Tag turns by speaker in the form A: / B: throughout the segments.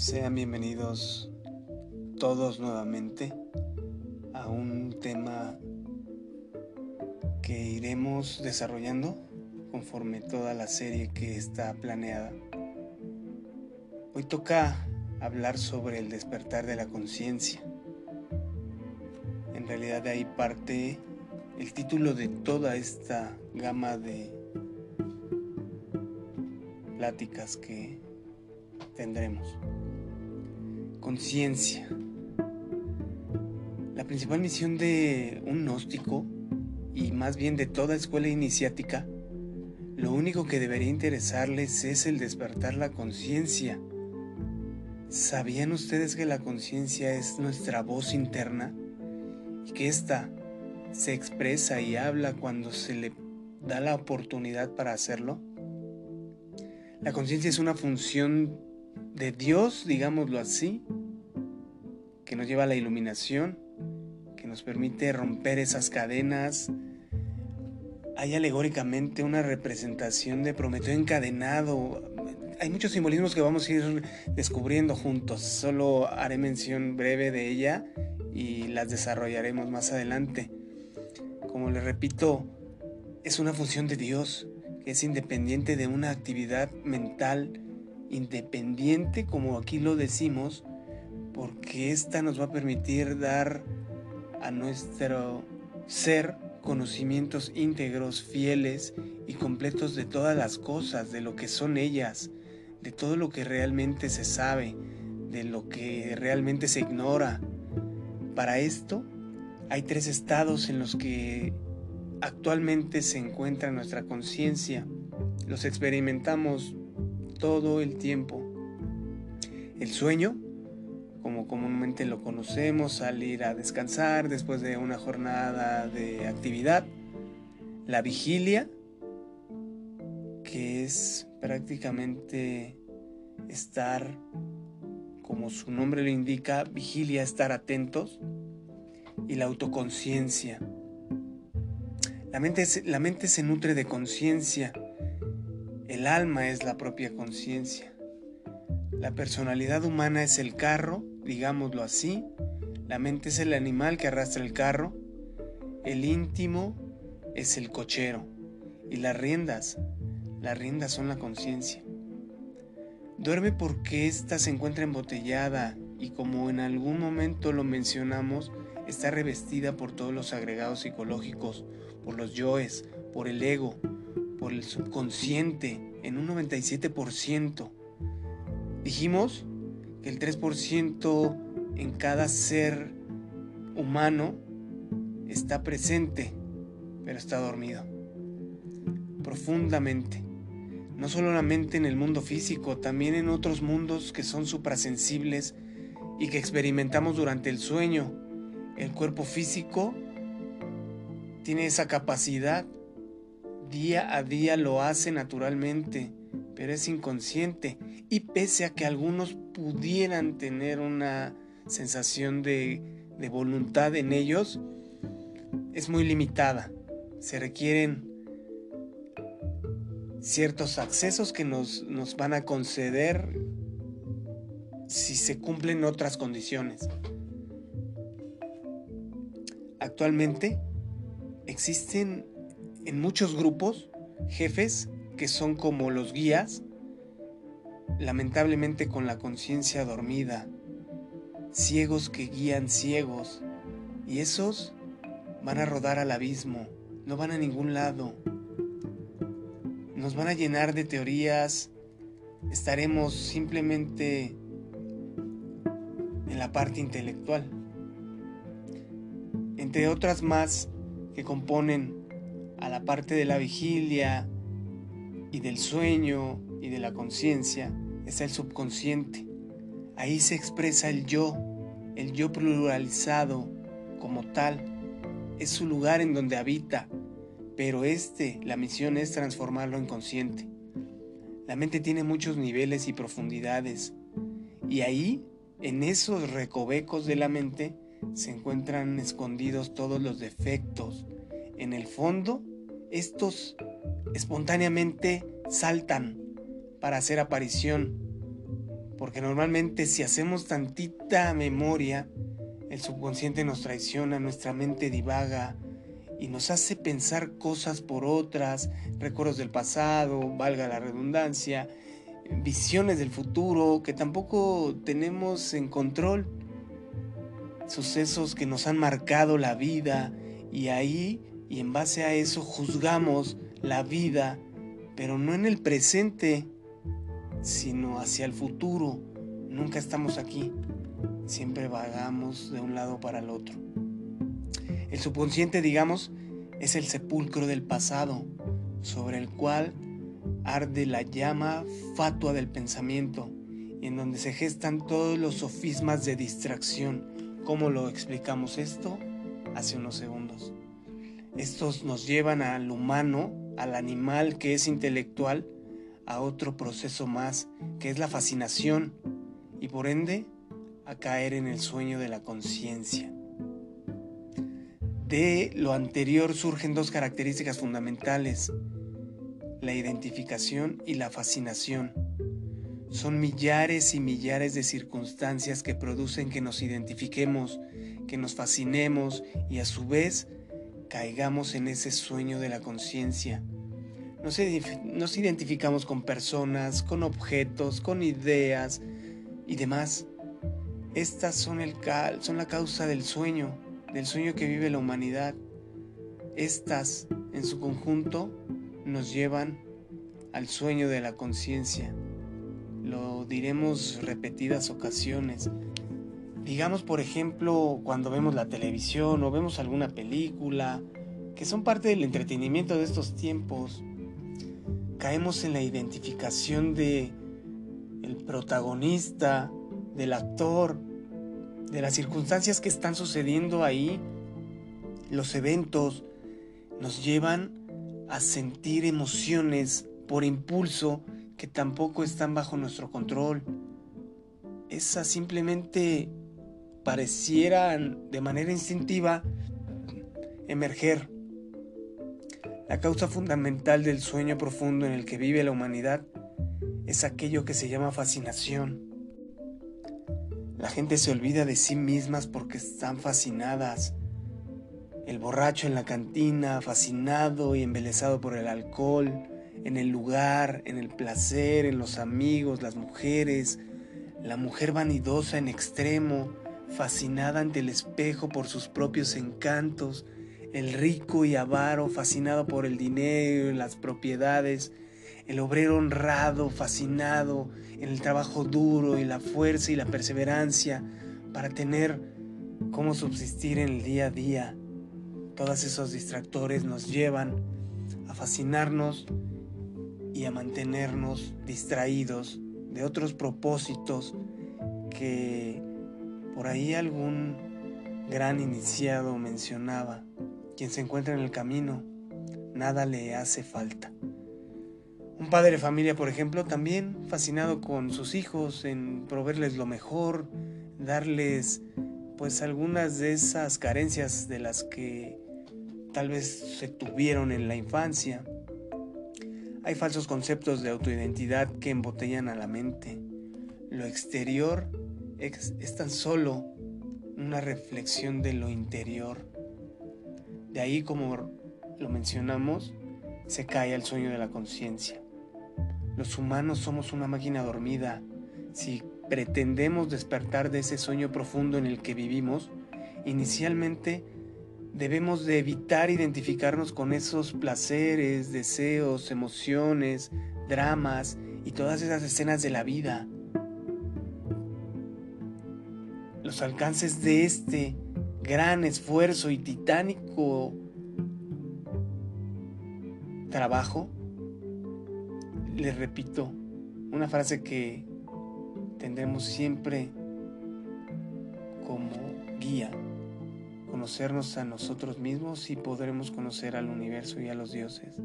A: Sean bienvenidos todos nuevamente a un tema que iremos desarrollando conforme toda la serie que está planeada. Hoy toca hablar sobre el despertar de la conciencia. En realidad de ahí parte el título de toda esta gama de pláticas que tendremos. Conciencia. La principal misión de un gnóstico, y más bien de toda escuela iniciática, lo único que debería interesarles es el despertar la conciencia. ¿Sabían ustedes que la conciencia es nuestra voz interna? Y que ésta se expresa y habla cuando se le da la oportunidad para hacerlo? La conciencia es una función de Dios, digámoslo así, que nos lleva a la iluminación, que nos permite romper esas cadenas. Hay alegóricamente una representación de Prometeo encadenado. Hay muchos simbolismos que vamos a ir descubriendo juntos. Solo haré mención breve de ella y las desarrollaremos más adelante. Como les repito, es una función de Dios que es independiente de una actividad mental independiente, como aquí lo decimos, porque esta nos va a permitir dar a nuestro ser conocimientos íntegros, fieles y completos de todas las cosas, de lo que son ellas, de todo lo que realmente se sabe, de lo que realmente se ignora. Para esto hay tres estados en los que actualmente se encuentra nuestra conciencia. Los experimentamos todo el tiempo. El sueño, como comúnmente lo conocemos, salir a descansar después de una jornada de actividad. La vigilia, que es prácticamente estar, como su nombre lo indica, vigilia, estar atentos. Y la autoconciencia. La mente, la mente se nutre de conciencia. El alma es la propia conciencia. La personalidad humana es el carro digámoslo así. La mente es el animal que arrastra el carro, el íntimo es el cochero y las riendas, las riendas son la conciencia. Duerme porque ésta se encuentra embotellada y como en algún momento lo mencionamos, está revestida por todos los agregados psicológicos, por los yoes, por el ego, por el subconsciente, en un 97%. Dijimos que el 3% en cada ser humano está presente, pero está dormido. Profundamente. No solamente en el mundo físico, también en otros mundos que son suprasensibles y que experimentamos durante el sueño. El cuerpo físico tiene esa capacidad. Día a día lo hace naturalmente, pero es inconsciente y pese a que algunos pudieran tener una sensación de, voluntad en ellos, es muy limitada. Se requieren ciertos accesos que nos, nos van a conceder si se cumplen otras condiciones. Actualmente existen en muchos grupos jefes que son como los guías lamentablemente con la conciencia dormida, ciegos que guían ciegos, y esos van a rodar al abismo, no van a ningún lado. Nos van a llenar de teorías, estaremos simplemente en la parte intelectual. Entre otras más que componen a la parte de la vigilia y del sueño y de la conciencia, es el subconsciente. Ahí se expresa el yo, el yo pluralizado como tal. Es su lugar en donde habita, pero este, la misión es transformarlo en consciente. La mente tiene muchos niveles y profundidades, y ahí, en esos recovecos de la mente, se encuentran escondidos todos los defectos. En el fondo, estos espontáneamente saltan para hacer aparición. Porque normalmente si hacemos tantita memoria, el subconsciente nos traiciona, nuestra mente divaga y nos hace pensar cosas por otras, recuerdos del pasado, valga la redundancia, visiones del futuro que tampoco tenemos en control, sucesos que nos han marcado la vida y ahí y en base a eso juzgamos la vida, pero no en el presente, sino hacia el futuro. Nunca estamos aquí, siempre vagamos de un lado para el otro. El subconsciente, digamos, es el sepulcro del pasado, sobre el cual arde la llama fatua del pensamiento, y en donde se gestan todos los sofismas de distracción. ¿Cómo lo explicamos esto? Hace unos segundos. Estos nos llevan al humano, al animal que es intelectual, a otro proceso más, que es la fascinación, y por ende a caer en el sueño de la conciencia. De lo anterior surgen dos características fundamentales, la identificación y la fascinación. Son millares y millares de circunstancias que producen que nos identifiquemos, que nos fascinemos y a su vez caigamos en ese sueño de la conciencia. Nos, nos, identificamos con personas, con objetos, con ideas y demás. Estas son, el, son la causa del sueño, del sueño que vive la humanidad. Estas, en su conjunto, nos llevan al sueño de la conciencia. Lo diremos repetidas ocasiones. Digamos, por ejemplo, cuando vemos la televisión o vemos alguna película, que son parte del entretenimiento de estos tiempos, caemos en la identificación de el protagonista, del actor, de las circunstancias que están sucediendo ahí, los eventos nos llevan a sentir emociones por impulso que tampoco están bajo nuestro control. Esas simplemente parecieran de manera instintiva emerger. La causa fundamental del sueño profundo en el que vive la humanidad es aquello que se llama fascinación. La gente se olvida de sí mismas porque están fascinadas el borracho en la cantina, fascinado y embelesado por el alcohol, en el lugar, en el placer, en los amigos, las mujeres, la mujer vanidosa en extremo, fascinada ante el espejo por sus propios encantos, el rico y avaro fascinado por el dinero y las propiedades, el obrero honrado fascinado en el trabajo duro y la fuerza y la perseverancia para tener cómo subsistir en el día a día, todos esos distractores nos llevan a fascinarnos y a mantenernos distraídos de otros propósitos que por ahí algún gran iniciado mencionaba. Quien se encuentra en el camino, nada le hace falta. Un padre de familia, por ejemplo, también fascinado con sus hijos en proveerles lo mejor, darles pues algunas de esas carencias de las que tal vez se tuvieron en la infancia. Hay falsos conceptos de autoidentidad que embotellan a la mente. Lo exterior es, tan solo una reflexión de lo interior. De ahí, como lo mencionamos, se cae el sueño de la conciencia. Los humanos somos una máquina dormida. Si pretendemos despertar de ese sueño profundo en el que vivimos, inicialmente debemos de evitar identificarnos con esos placeres, deseos, emociones, dramas y todas esas escenas de la vida. Los alcances de este gran esfuerzo y titánico trabajo, les repito, una frase que tendremos siempre como guía conocernos a nosotros mismos y podremos conocer al universo y a los dioses.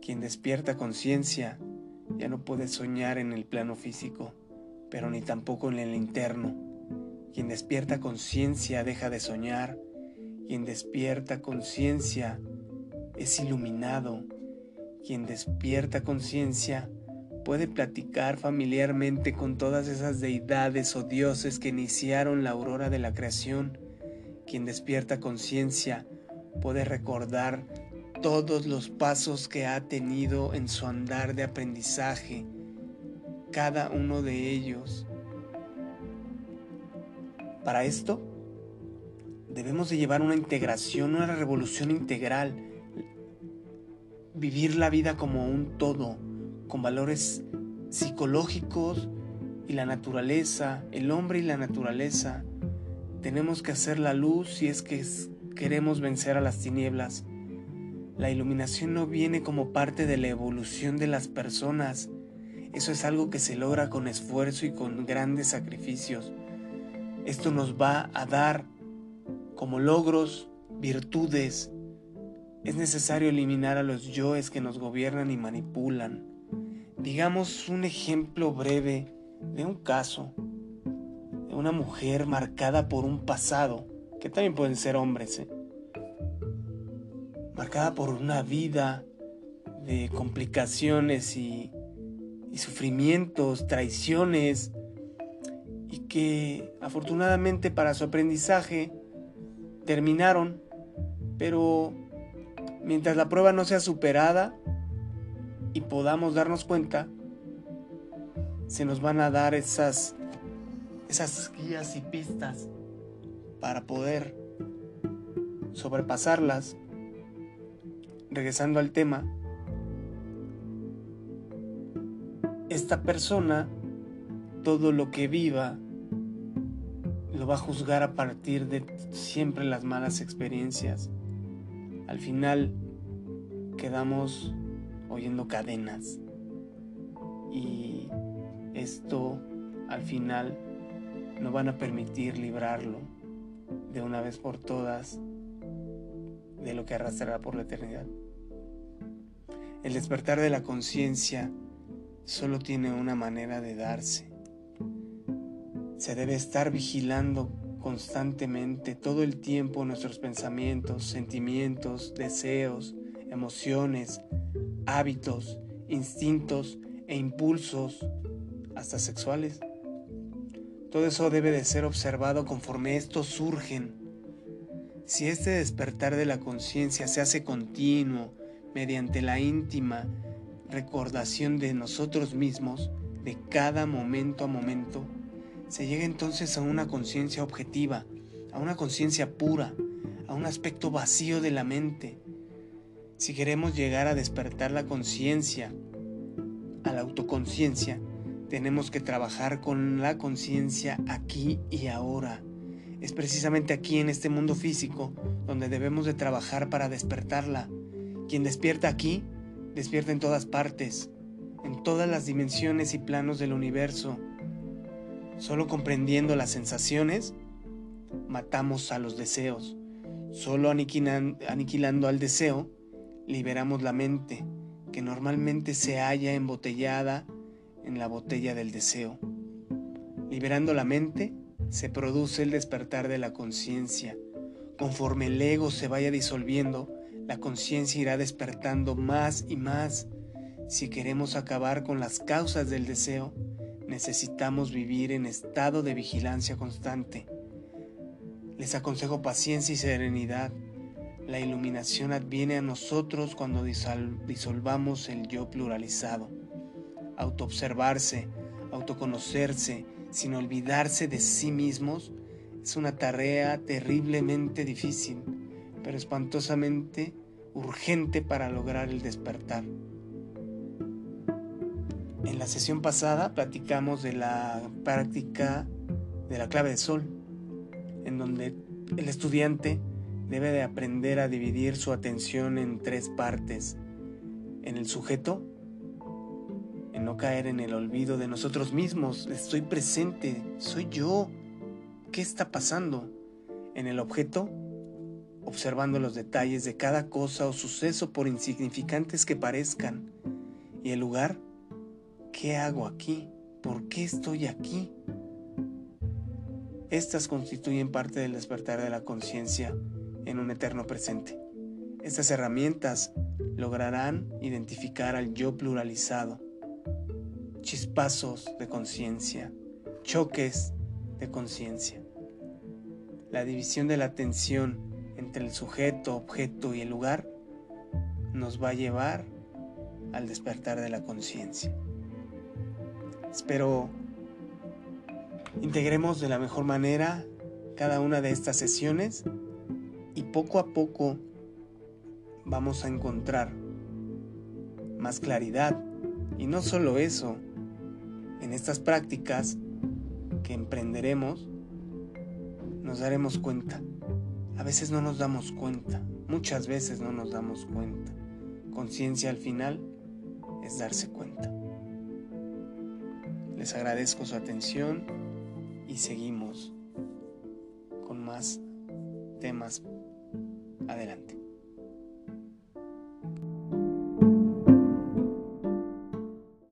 A: Quien despierta conciencia ya no puede soñar en el plano físico, pero ni tampoco en el interno. Quien despierta conciencia deja de soñar. Quien despierta conciencia es iluminado. Quien despierta conciencia puede platicar familiarmente con todas esas deidades o dioses que iniciaron la aurora de la creación. Quien despierta conciencia puede recordar todos los pasos que ha tenido en su andar de aprendizaje, cada uno de ellos. Para esto, debemos de llevar una integración, una revolución integral, vivir la vida como un todo, con valores psicológicos y la naturaleza, el hombre y la naturaleza. Tenemos que hacer la luz si es que queremos vencer a las tinieblas. La iluminación no viene como parte de la evolución de las personas. Eso es algo que se logra con esfuerzo y con grandes sacrificios. Esto nos va a dar como logros, virtudes. Es necesario eliminar a los yoes que nos gobiernan y manipulan. Digamos un ejemplo breve de un caso de una mujer marcada por un pasado, que también pueden ser hombres, ¿eh? marcada por una vida de complicaciones y, y sufrimientos, traiciones, y que afortunadamente para su aprendizaje terminaron, pero mientras la prueba no sea superada y podamos darnos cuenta, se nos van a dar esas, esas guías y pistas para poder sobrepasarlas. Regresando al tema, esta persona, todo lo que viva, lo va a juzgar a partir de siempre las malas experiencias. Al final quedamos oyendo cadenas y esto al final no van a permitir librarlo de una vez por todas de lo que arrastrará por la eternidad. El despertar de la conciencia solo tiene una manera de darse se debe estar vigilando constantemente todo el tiempo nuestros pensamientos, sentimientos, deseos, emociones, hábitos, instintos e impulsos, hasta sexuales. Todo eso debe de ser observado conforme estos surgen. Si este despertar de la conciencia se hace continuo mediante la íntima recordación de nosotros mismos, de cada momento a momento, se llega entonces a una conciencia objetiva, a una conciencia pura, a un aspecto vacío de la mente. Si queremos llegar a despertar la conciencia, a la autoconciencia, tenemos que trabajar con la conciencia aquí y ahora. Es precisamente aquí en este mundo físico donde debemos de trabajar para despertarla. Quien despierta aquí, despierta en todas partes, en todas las dimensiones y planos del universo. Solo comprendiendo las sensaciones, matamos a los deseos. Solo aniquilando al deseo, liberamos la mente, que normalmente se halla embotellada en la botella del deseo. Liberando la mente, se produce el despertar de la conciencia. Conforme el ego se vaya disolviendo, la conciencia irá despertando más y más. Si queremos acabar con las causas del deseo, necesitamos vivir en estado de vigilancia constante. Les aconsejo paciencia y serenidad. La iluminación adviene a nosotros cuando disolvamos el yo pluralizado. Autoobservarse, autoconocerse, sin olvidarse de sí mismos, es una tarea terriblemente difícil, pero espantosamente urgente para lograr el despertar. En la sesión pasada platicamos de la práctica de la clave de sol, en donde el estudiante debe de aprender a dividir su atención en tres partes. En el sujeto, en no caer en el olvido de nosotros mismos, estoy presente, soy yo. ¿Qué está pasando? En el objeto, observando los detalles de cada cosa o suceso por insignificantes que parezcan. Y el lugar, ¿Qué hago aquí? ¿Por qué estoy aquí? Estas constituyen parte del despertar de la conciencia en un eterno presente. Estas herramientas lograrán identificar al yo pluralizado, chispazos de conciencia, choques de conciencia. La división de la atención entre el sujeto, objeto y el lugar nos va a llevar al despertar de la conciencia. Espero integremos de la mejor manera cada una de estas sesiones y poco a poco vamos a encontrar más claridad. Y no solo eso, en estas prácticas que emprenderemos, nos daremos cuenta. A veces no nos damos cuenta, muchas veces no nos damos cuenta. Conciencia al final es darse cuenta. Les agradezco su atención y seguimos con más temas adelante.